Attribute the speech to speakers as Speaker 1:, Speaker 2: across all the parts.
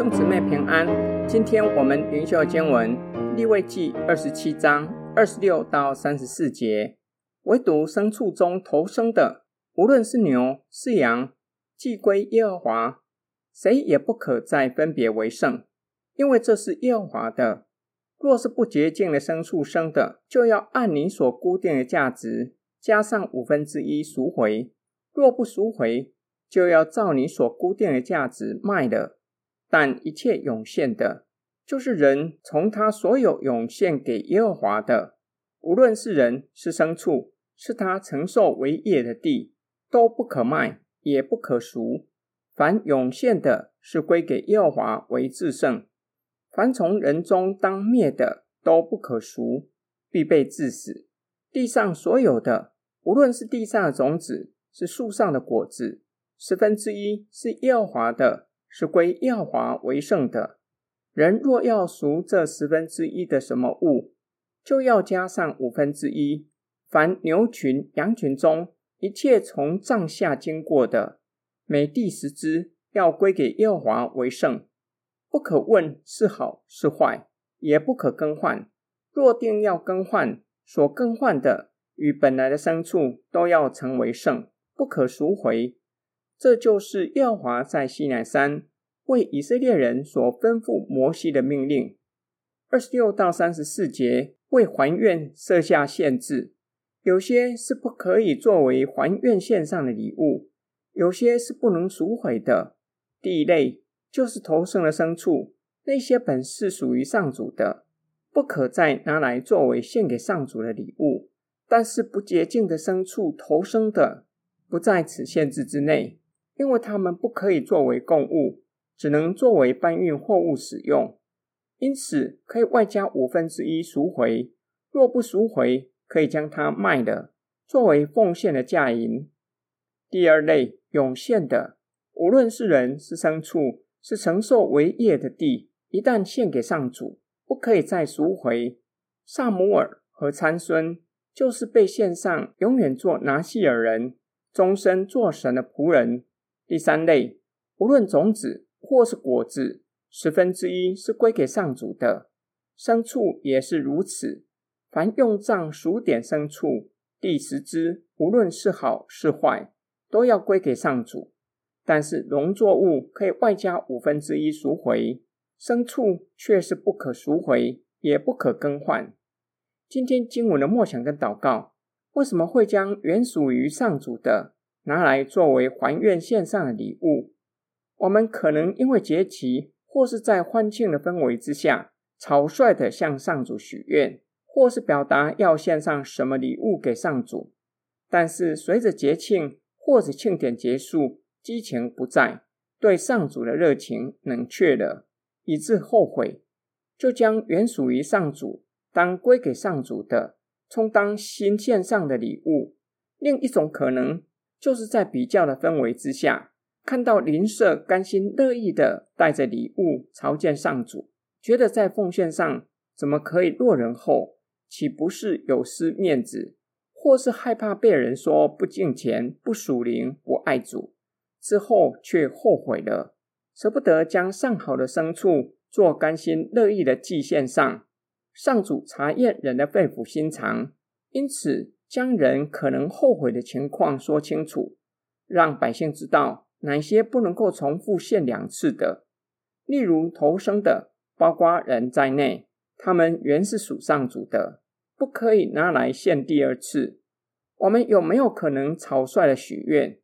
Speaker 1: 兄姊妹平安，今天我们灵修经文利未记二十七章二十六到三十四节，唯独牲畜中头生的，无论是牛是羊，既归耶和华，谁也不可再分别为圣，因为这是耶和华的。若是不洁净的牲畜生的，就要按你所估定的价值加上五分之一赎回；若不赎回，就要照你所估定的价值卖了。但一切涌现的，就是人从他所有涌现给耶和华的，无论是人是牲畜，是他承受为业的地，都不可卖，也不可赎。凡涌现的，是归给耶和华为至圣。凡从人中当灭的，都不可赎，必被治死。地上所有的，无论是地上的种子，是树上的果子，十分之一是耶和华的，是归耶和华为圣的。人若要赎这十分之一的什么物，就要加上五分之一。凡牛群、羊群中一切从帐下经过的，每第十只，要归给耶和华为圣。不可问是好是坏，也不可更换。若定要更换，所更换的与本来的牲畜都要成为圣，不可赎回。这就是耶和华在西乃山为以色列人所吩咐摩西的命令。二十六到三十四节为还愿设下限制，有些是不可以作为还愿献上的礼物，有些是不能赎回的。第一类。就是头生的牲畜，那些本是属于上主的，不可再拿来作为献给上主的礼物。但是不洁净的牲畜头生的，不在此限制之内，因为他们不可以作为供物，只能作为搬运货物使用。因此可以外加五分之一赎回，若不赎回，可以将它卖了，作为奉献的价银。第二类涌现的，无论是人是牲畜。是承受为业的地，一旦献给上主，不可以再赎回。撒母耳和参孙就是被献上，永远做拿细耳人，终身做神的仆人。第三类，无论种子或是果子，十分之一是归给上主的。牲畜也是如此，凡用杖数点牲畜，第十只，无论是好是坏，都要归给上主。但是农作物可以外加五分之一赎回，牲畜却是不可赎回，也不可更换。今天经文的默想跟祷告，为什么会将原属于上主的拿来作为还愿献上的礼物？我们可能因为节期或是在欢庆的氛围之下，草率的向上主许愿，或是表达要献上什么礼物给上主。但是随着节庆或者庆典结束，激情不在，对上主的热情冷却了，以致后悔，就将原属于上主当归给上主的，充当新献上的礼物。另一种可能，就是在比较的氛围之下，看到邻舍甘心乐意的带着礼物朝见上主，觉得在奉献上怎么可以落人后，岂不是有失面子？或是害怕被人说不敬钱、不属灵、不爱主？之后却后悔了，舍不得将上好的牲畜做甘心乐意的祭献上。上主查验人的肺腑心肠，因此将人可能后悔的情况说清楚，让百姓知道哪些不能够重复献两次的。例如投生的，包括人在内，他们原是属上主的，不可以拿来献第二次。我们有没有可能草率的许愿？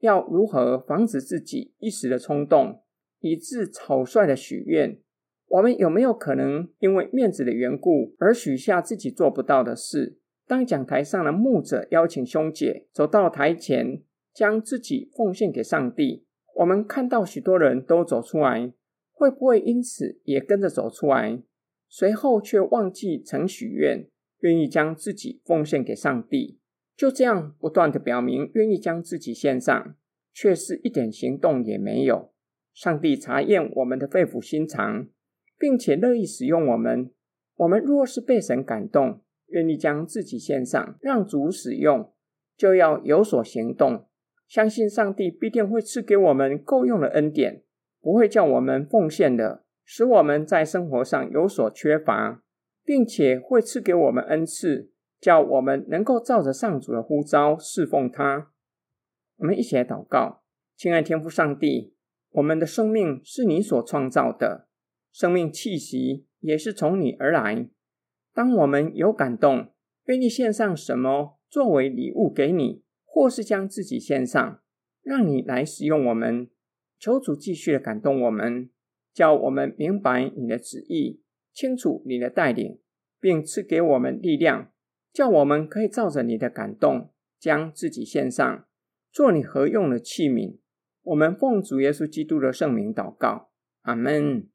Speaker 1: 要如何防止自己一时的冲动，以致草率的许愿？我们有没有可能因为面子的缘故而许下自己做不到的事？当讲台上的牧者邀请兄姐走到台前，将自己奉献给上帝，我们看到许多人都走出来，会不会因此也跟着走出来？随后却忘记曾许愿，愿意将自己奉献给上帝？就这样不断地表明愿意将自己献上，却是一点行动也没有。上帝查验我们的肺腑心肠，并且乐意使用我们。我们若是被神感动，愿意将自己献上，让主使用，就要有所行动。相信上帝必定会赐给我们够用的恩典，不会叫我们奉献的，使我们在生活上有所缺乏，并且会赐给我们恩赐，叫我们能够照着上主的呼召侍奉他。我们一起来祷告，亲爱天父上帝，我们的生命是你所创造的，生命气息也是从你而来。当我们有感动，愿意献上什么作为礼物给你，或是将自己献上，让你来使用我们。求主继续的感动我们，叫我们明白你的旨意，清楚你的带领，并赐给我们力量，叫我们可以照着你的感动，将自己献上，做你合用的器皿。我们奉主耶稣基督的圣名祷告，阿门。